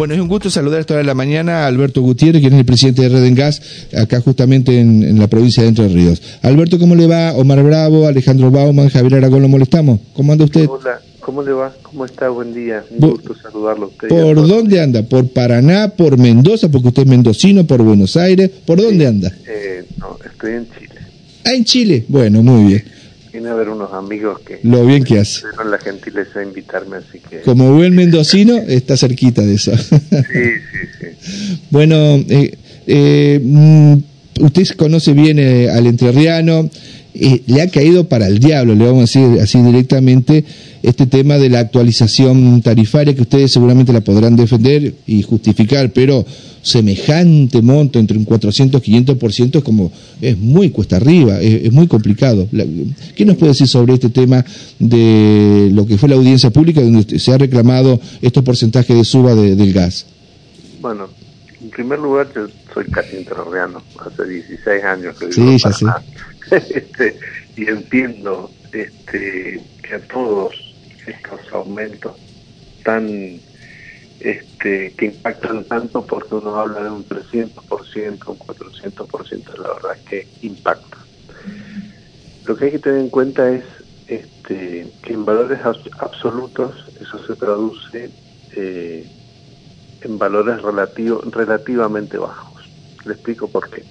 Bueno, es un gusto saludar a esta hora de la mañana a Alberto Gutiérrez, quien es el presidente de Red Gas, acá justamente en, la provincia de Entre Ríos. Alberto, ¿cómo le va? Omar Bravo, Alejandro Bauman, Javier Aragón, ¿lo molestamos? ¿Cómo anda usted? Hola, ¿cómo le va? ¿Cómo está? Buen día. Un gusto saludarlo a usted. ¿Por dónde anda? ¿Por Paraná, por Mendoza, porque usted es mendocino, por Buenos Aires? ¿Por dónde anda? Eh, no, estoy en Chile. Ah, en Chile. Bueno, muy bien. Vine a ver unos amigos que... Lo bien que hace. la gentileza de invitarme, así que... Como buen mendocino, está cerquita de eso. sí, sí, sí. Bueno, eh, eh, mm, usted conoce bien eh, al entrerriano, le ha caído para el diablo, le vamos a decir así directamente, este tema de la actualización tarifaria que ustedes seguramente la podrán defender y justificar, pero semejante monto entre un 400 y 500% es como es muy cuesta arriba, es, muy complicado. ¿Qué nos puede decir sobre este tema de lo que fue la audiencia pública donde se ha reclamado estos porcentajes de suba del gas? Bueno, en primer lugar yo soy casi interroreano, hace 16 años que vivo sí, ya este, y entiendo este, que a todos estos aumentos tan este, que impactan tanto porque uno habla de un 300%, un 400%, la verdad es que impacta. Lo que hay que tener en cuenta es este, que en valores absolutos eso se traduce eh, en valores relativo, relativamente bajos. Le explico por qué.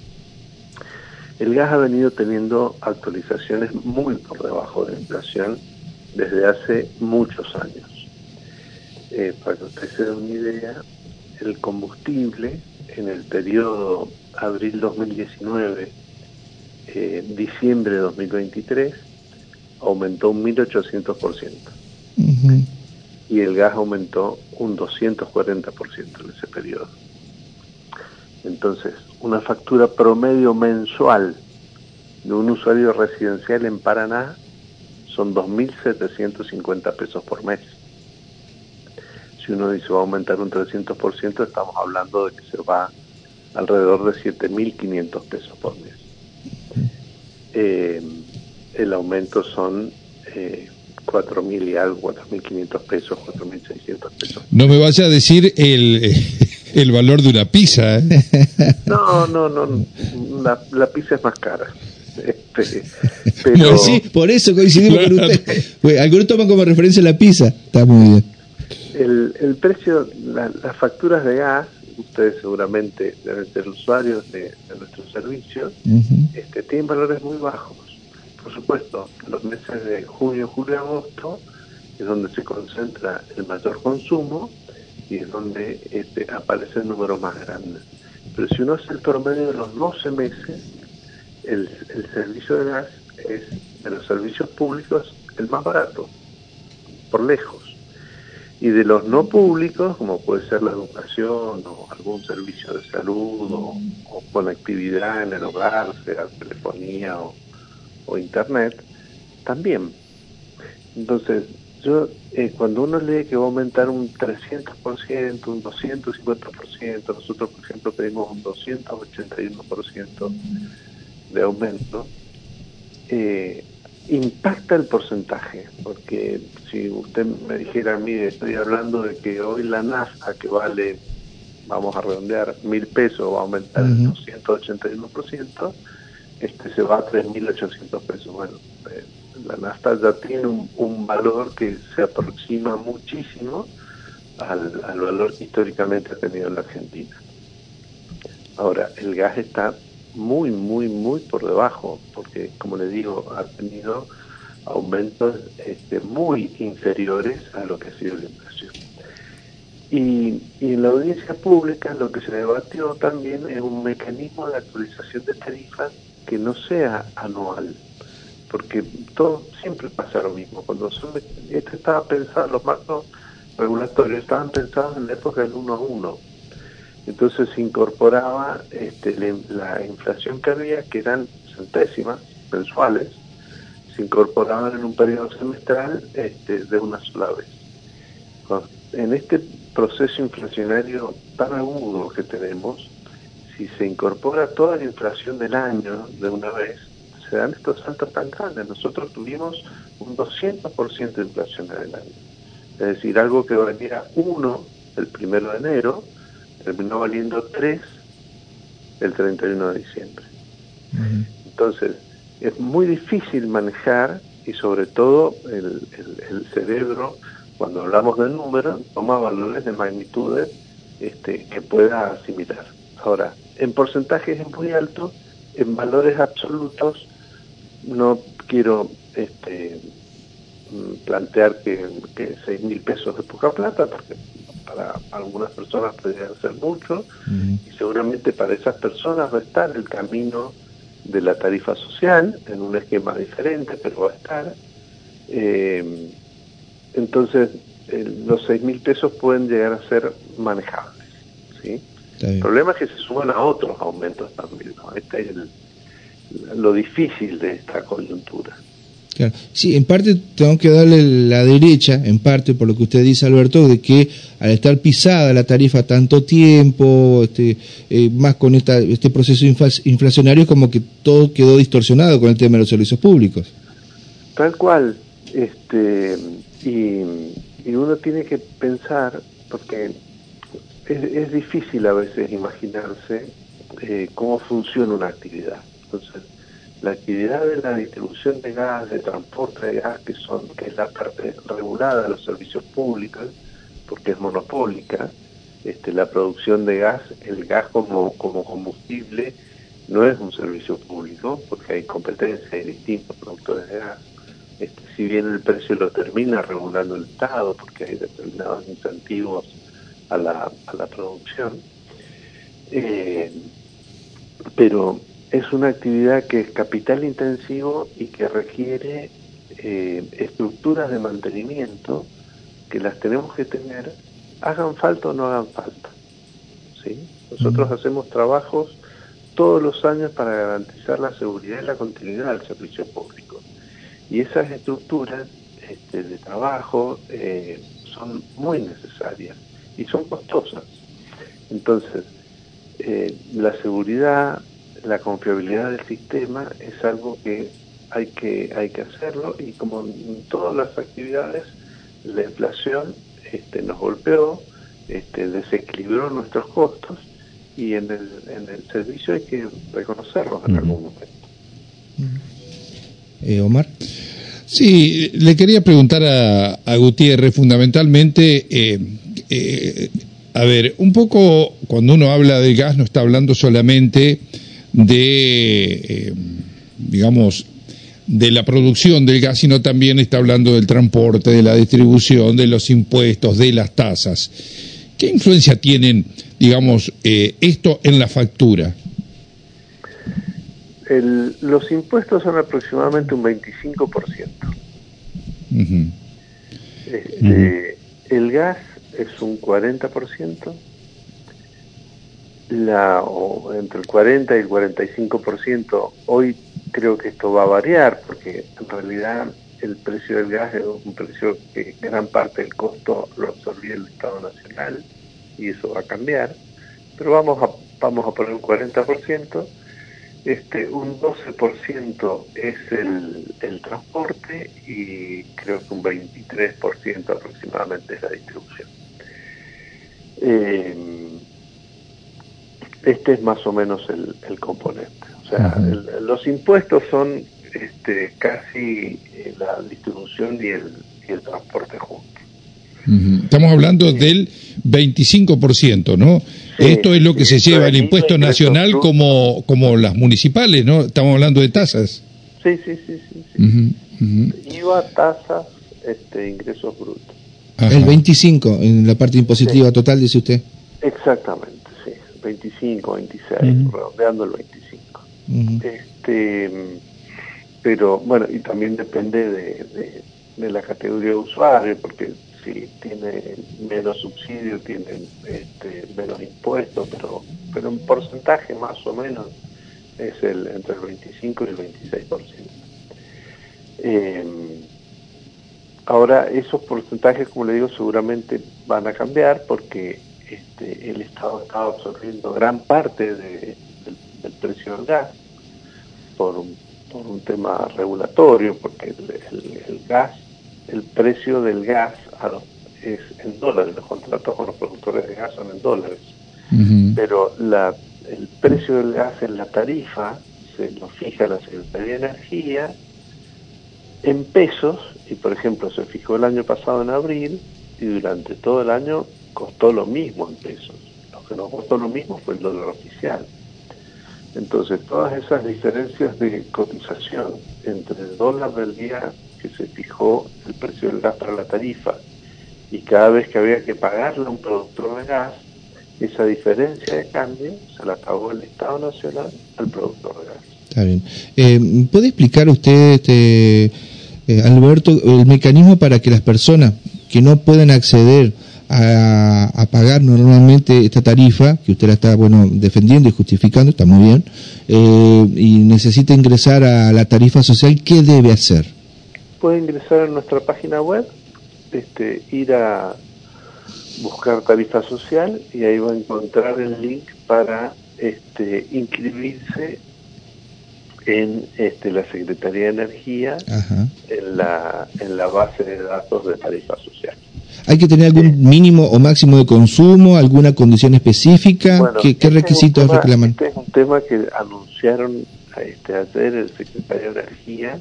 El gas ha venido teniendo actualizaciones muy por debajo de la inflación desde hace muchos años. Eh, para que usted se dé una idea, el combustible en el periodo abril 2019, eh, diciembre 2023, aumentó un 1800%. Y el gas aumentó un 240% en ese periodo. Entonces, una factura promedio mensual de un usuario residencial en Paraná son 2.750 pesos por mes si uno dice va a aumentar un 300%, estamos hablando de que se va alrededor de 7.500 pesos por mes. Eh, el aumento son eh, 4.000 y algo, 4.500 pesos, 4.600 pesos. No me vaya a decir el, el valor de una pizza. ¿eh? No, no, no, la, la pizza es más cara. Este, pero... sí, por eso coincidimos con usted. Algunos toman como referencia la pizza. Está muy bien el, el precio, las facturas de gas, ustedes seguramente deben ser usuarios de, nuestros servicios, este, tienen valores muy bajos. Por supuesto, los meses de junio, julio agosto es donde se concentra el mayor consumo y es donde este, aparecen números más grandes. Pero si uno hace el promedio de los 12 meses, el, el servicio de gas es de los servicios públicos el más barato, por lejos y de los no públicos, como puede ser la educación o algún servicio de salud o, conectividad en el hogar, sea telefonía o, internet, también. Entonces, yo eh, cuando uno lee que va a aumentar un 300%, un 250%, nosotros por ejemplo pedimos un 281% de aumento, eh, impacta el porcentaje, porque si usted me dijera, mire, estoy hablando de que hoy la nafta que vale, vamos a redondear, mil pesos, va a aumentar el 281%, este se va a 3.800 pesos. Bueno, eh, la nafta ya tiene un, valor que se aproxima muchísimo al, al valor que históricamente ha tenido en la Argentina. Ahora, el gas está muy, muy, muy por debajo, porque como le digo, ha tenido aumentos este, muy inferiores a lo que ha sido la inflación. Y, en la audiencia pública lo que se debatió también es un mecanismo de actualización de tarifas que no sea anual, porque todo siempre pasa lo mismo. Cuando son, esto estaba pensado, los marcos regulatorios estaban pensados en la época del 1 a 1 entonces se incorporaba este, la, inflación que había, que eran centésimas mensuales, se incorporaban en un periodo semestral este, de una sola vez. En este proceso inflacionario tan agudo que tenemos, si se incorpora toda la inflación del año de una vez, se dan estos saltos tan grandes. Nosotros tuvimos un 200% de inflación en el año. Es decir, algo que valía uno el primero de enero, terminó valiendo 3 el 31 de diciembre. Entonces, es muy difícil manejar y sobre todo el, cerebro, cuando hablamos de números, toma valores de magnitudes este, que pueda asimilar. Ahora, en porcentajes es muy alto, en valores absolutos no quiero este, plantear que, que 6 mil pesos es poca plata, porque para algunas personas podría ser mucho, y seguramente para esas personas va a estar el camino de la tarifa social, en un esquema diferente, pero va a estar. Eh, entonces, los 6 mil pesos pueden llegar a ser manejables. ¿sí? El problema es que se suman a otros aumentos también. Este es lo difícil de esta coyuntura. Sí, en parte tengo que darle la derecha, en parte por lo que usted dice, Alberto, de que al estar pisada la tarifa tanto tiempo, este, eh, más con esta, este proceso inflacionario, como que todo quedó distorsionado con el tema de los servicios públicos. Tal cual, este, y, uno tiene que pensar, porque es, difícil a veces imaginarse eh, cómo funciona una actividad. Entonces, la actividad de la distribución de gas, de transporte de gas, que son que es la parte regulada de los servicios públicos, porque es monopólica, este, la producción de gas, el gas como, como combustible no es un servicio público, porque hay competencia, hay distintos productores de gas. Este, si bien el precio lo termina regulando el Estado, porque hay determinados incentivos a la, a la producción, eh, pero es una actividad que es capital intensivo y que requiere eh, estructuras de mantenimiento que las tenemos que tener, hagan falta o no hagan falta. ¿sí? Nosotros hacemos trabajos todos los años para garantizar la seguridad y la continuidad del servicio público. Y esas estructuras este, de trabajo eh, son muy necesarias y son costosas. Entonces, eh, la seguridad, la confiabilidad del sistema es algo que hay que hay que hacerlo y como en todas las actividades la inflación este, nos golpeó este, desequilibró nuestros costos y en el, en el servicio hay que reconocerlos en algún momento. Eh, Omar. Sí, le quería preguntar a, a Gutiérrez fundamentalmente, eh, eh, a ver, un poco cuando uno habla del gas no está hablando solamente de, eh, digamos, de la producción del gas, sino también está hablando del transporte, de la distribución, de los impuestos, de las tasas. ¿Qué influencia tienen, digamos, eh, esto en la factura? los impuestos son aproximadamente un 25%. Este, el gas es un 40%, entre el 40 y el 45%. Hoy creo que esto va a variar porque en realidad el precio del gas es un precio que gran parte del costo lo absorbía el Estado Nacional y eso va a cambiar. Pero vamos a, vamos a poner un 40%. Este, un 12% es el, el transporte y creo que un 23% aproximadamente es la distribución. Eh, este es más o menos el, componente. O sea, los impuestos son este, casi eh, la distribución y el, el transporte juntos. Estamos hablando del 25%, ¿no? Esto es lo que se lleva el impuesto nacional como, como las municipales, ¿no? Estamos hablando de tasas. Sí, sí, sí, sí. IVA, tasas, este, ingresos brutos. El 25 en la parte impositiva total, dice usted. Exactamente. 25, 26, redondeando el 25. este, pero bueno, y también depende de, de, la categoría de usuario, porque si tiene menos subsidio, tiene este, menos impuestos, pero, pero en porcentaje más o menos es el entre el 25 y el 26%. Eh, ahora, esos porcentajes, como le digo, seguramente van a cambiar porque este, el Estado estaba absorbiendo gran parte del, precio del gas por un, por un tema regulatorio, porque el, gas, el precio del gas es en dólares, los contratos con los productores de gas son en dólares, pero la, el precio del gas en la tarifa se lo fija la Secretaría de Energía en pesos, y por ejemplo se fijó el año pasado en abril, y durante todo el año costó lo mismo en pesos. Lo que no costó lo mismo fue el dólar oficial. Entonces, todas esas diferencias de cotización entre el dólar del día que se fijó el precio del gas para la tarifa y cada vez que había que pagarle a un productor de gas, esa diferencia de cambio se la pagó el Estado Nacional al productor de gas. Está bien. Eh, ¿Puede explicar usted, este, eh, Alberto, el mecanismo para que las personas que no pueden acceder a, pagar normalmente esta tarifa, que usted la está bueno defendiendo y justificando, está muy bien, eh, y necesita ingresar a la tarifa social, ¿qué debe hacer? Puede ingresar a nuestra página web, este, ir a buscar tarifa social y ahí va a encontrar el link para este, inscribirse en este, la Secretaría de Energía en la, en la base de datos de tarifa social. ¿Hay que tener algún mínimo o máximo de consumo, alguna condición específica? ¿Qué, este requisitos reclaman? Este es un tema que anunciaron este, ayer el secretario de Energía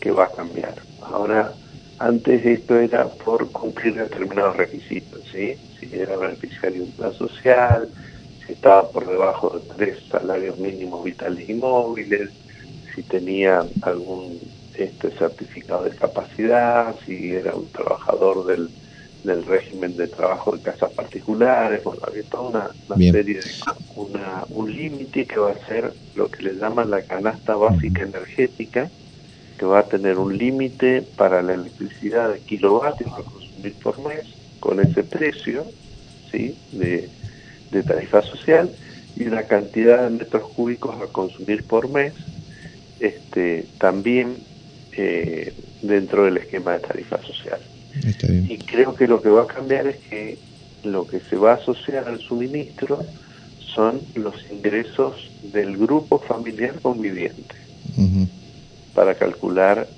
que va a cambiar. Ahora, antes esto era por cumplir determinados requisitos, ¿sí? Si era beneficiario de un plan social, si estaba por debajo de tres salarios mínimos vitales y móviles, si tenía algún este certificado de capacidad, si era un trabajador del del régimen de trabajo de casas particulares, bueno, había toda una, serie de una, un límite que va a ser lo que le llaman la canasta básica energética, que va a tener un límite para la electricidad de kilovatios a consumir por mes, con ese precio ¿sí? de, tarifa social, y una cantidad de metros cúbicos a consumir por mes, este, también eh, dentro del esquema de tarifa social. Y creo que lo que va a cambiar es que lo que se va a asociar al suministro son los ingresos del grupo familiar conviviente para calcular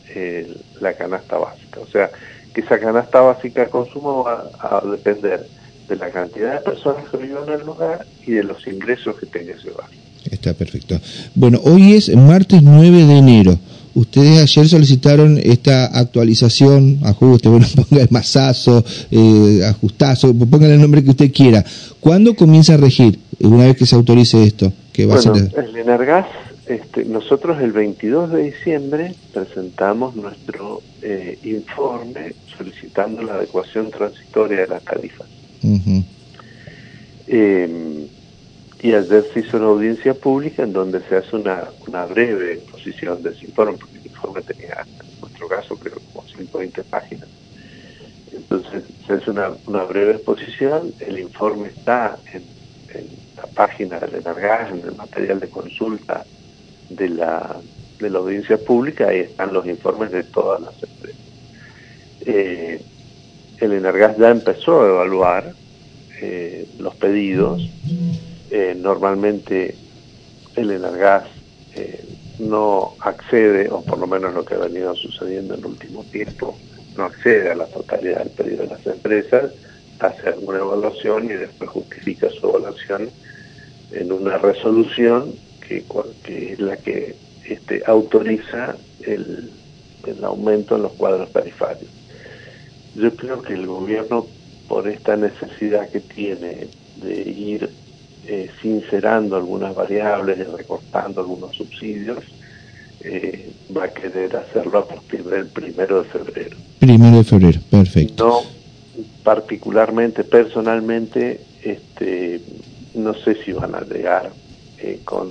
la canasta básica. O sea, que esa canasta básica de consumo va a depender de la cantidad de personas que vivan en el lugar y de los ingresos que tenga ese hogar. Está perfecto. Bueno, hoy es martes 9 de enero. Ustedes ayer solicitaron esta actualización, ajuste, bueno, ponga el masazo, eh, ajustazo, pongan el nombre que usted quiera. ¿Cuándo comienza a regir, una vez que se autorice esto? Que va a ser... el Energas, este, nosotros el 22 de diciembre presentamos nuestro eh, informe solicitando la adecuación transitoria de las tarifas. eh, y ayer se hizo una audiencia pública en donde se hace una, una breve exposición de ese informe, porque el informe tenía, en nuestro caso, creo como 120 páginas. Entonces se hace una, una breve exposición, el informe está en, la página del Enargas, en el material de consulta de la, de la audiencia pública, ahí están los informes de todas las empresas. Eh, el Enargas ya empezó a evaluar eh, los pedidos eh, normalmente el Enargas eh, no accede, o por lo menos lo que ha venido sucediendo en el último tiempo, no accede a la totalidad del pedido de las empresas, hace alguna evaluación y después justifica su evaluación en una resolución que, que es la que este, autoriza el, el aumento en los cuadros tarifarios. Yo creo que el gobierno, por esta necesidad que tiene de ir eh, sincerando algunas variables y recortando algunos subsidios, eh, va a querer hacerlo a partir del primero de febrero. Primero de febrero, perfecto. No, particularmente, personalmente, este, no sé si van a llegar eh, con,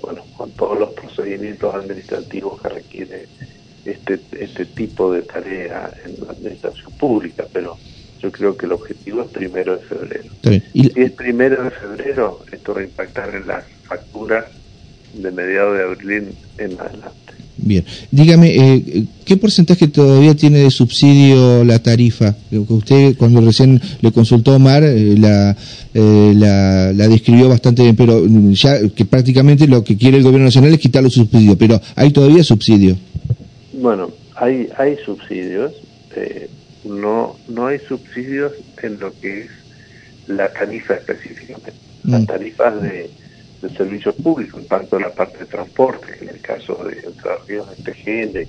bueno, con todos los procedimientos administrativos que requiere este, este tipo de tarea en la administración pública, pero yo creo que el objetivo es primero de febrero. Si es primero de febrero, esto va a impactar en las facturas de mediados de abril en adelante. Bien, dígame, eh, ¿qué porcentaje todavía tiene de subsidio la tarifa? Usted cuando recién le consultó a Omar eh, la, eh, la, la, describió bastante bien, pero ya que prácticamente lo que quiere el gobierno nacional es quitar los subsidios, pero ¿hay todavía subsidio? Bueno, hay, hay subsidios, no, no hay subsidios en lo que es la tarifa específicamente. Las mm. tarifas de, servicios públicos, tanto en la parte de transporte, en el caso de Entre Ríos de TGN,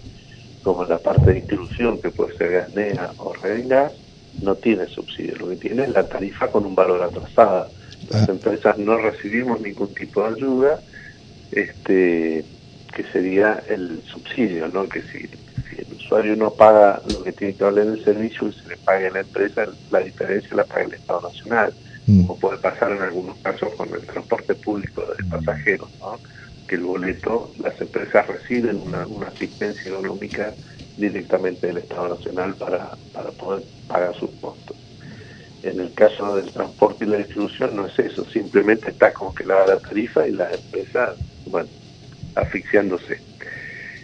como en la parte de inclusión, que puede ser Gasnea o Gas, no tiene subsidio. Lo que tiene es la tarifa con un valor atrasado. Las ah. empresas no recibimos ningún tipo de ayuda, este que sería el subsidio, ¿no? Que si, usuario no paga lo que tiene que valer el servicio y se le paga a la empresa, la diferencia la paga el Estado Nacional. Mm. Como puede pasar en algunos casos con el transporte público de pasajeros, ¿no? que el boleto, las empresas reciben una, una asistencia económica directamente del Estado Nacional para, para poder pagar sus costos. En el caso del transporte y la distribución no es eso, simplemente está congelada la tarifa y las empresas, bueno, asfixiándose.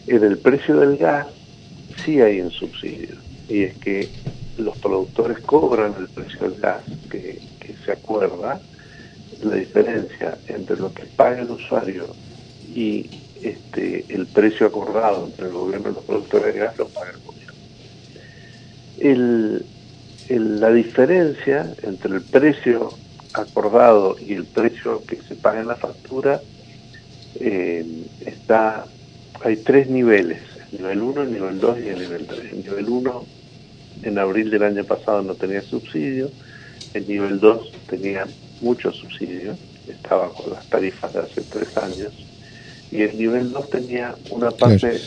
En el precio del gas sí hay un subsidio, y es que los productores cobran el precio del gas que, se acuerda, la diferencia entre lo que paga el usuario y este, el precio acordado entre el gobierno y los productores de gas lo paga el gobierno. La diferencia entre el precio acordado y el precio que se paga en la factura eh, está, hay tres niveles, el nivel 1, el nivel 2 y el nivel 3. El nivel 1 en abril del año pasado no tenía subsidio, el nivel 2 tenía mucho subsidio, estaba con las tarifas de hace tres años, y el nivel 2 tenía una parte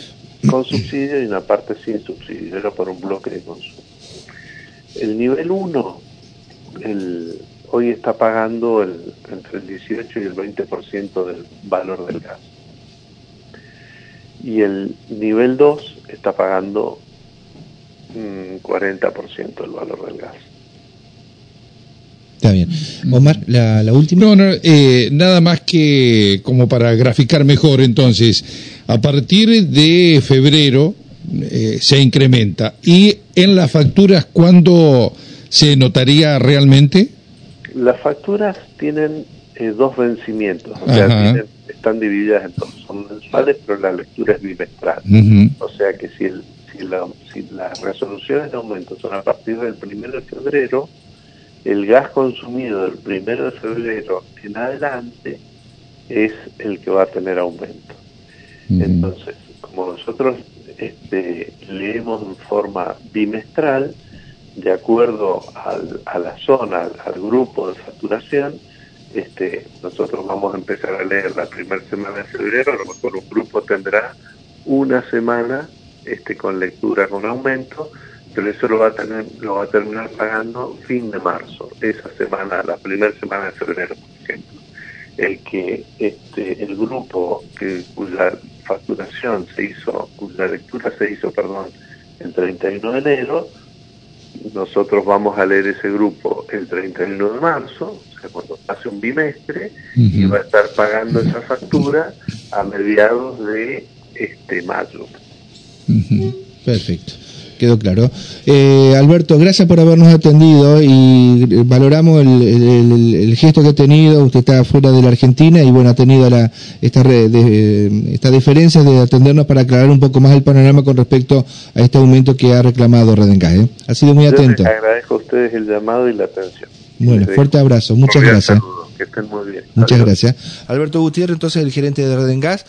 con subsidio y una parte sin subsidio, era por un bloque de consumo. El nivel 1, el, hoy está pagando el, entre el 18 y el 20% del valor del gas. Y el nivel 2 está pagando un 40% del valor del gas. Está bien. Omar, la, última. No, no eh, nada más que como para graficar mejor, entonces, a partir de febrero eh, se incrementa. ¿Y en las facturas cuándo se notaría realmente? Las facturas tienen eh, dos vencimientos, o sea, están divididas en dos, son mensuales, pero la lectura es bimestral. O sea que si, el, si, la, si las resoluciones de aumento son a partir del primero de febrero, el gas consumido del primero de febrero en adelante es el que va a tener aumento. Entonces, como nosotros este, leemos en forma bimestral, de acuerdo a la zona, al, grupo de facturación, este, nosotros vamos a empezar a leer la primera semana de febrero, a lo mejor un grupo tendrá una semana este, con lectura con aumento, pero eso lo va a tener, lo va a terminar pagando fin de marzo, esa semana, la primera semana de febrero, por ejemplo. El que este, el grupo cuya facturación se hizo, cuya lectura se hizo, perdón, el 31 de enero, nosotros vamos a leer ese grupo el 31 de marzo, o sea, cuando pase un bimestre, y va a estar pagando esa factura a mediados de este mayo. Perfecto quedó claro. Eh, Alberto, gracias por habernos atendido y valoramos el, gesto que ha tenido. Usted está fuera de la Argentina y bueno, ha tenido la, esta, de, esta diferencia de atendernos para aclarar un poco más el panorama con respecto a este aumento que ha reclamado Redenca. ¿eh? Ha sido muy atento. Les agradezco a ustedes el llamado y la atención. Bueno, fuerte abrazo. Muchas gracias. Que estén muy bien. Muchas gracias. Alberto Gutiérrez, entonces el gerente de Redengas.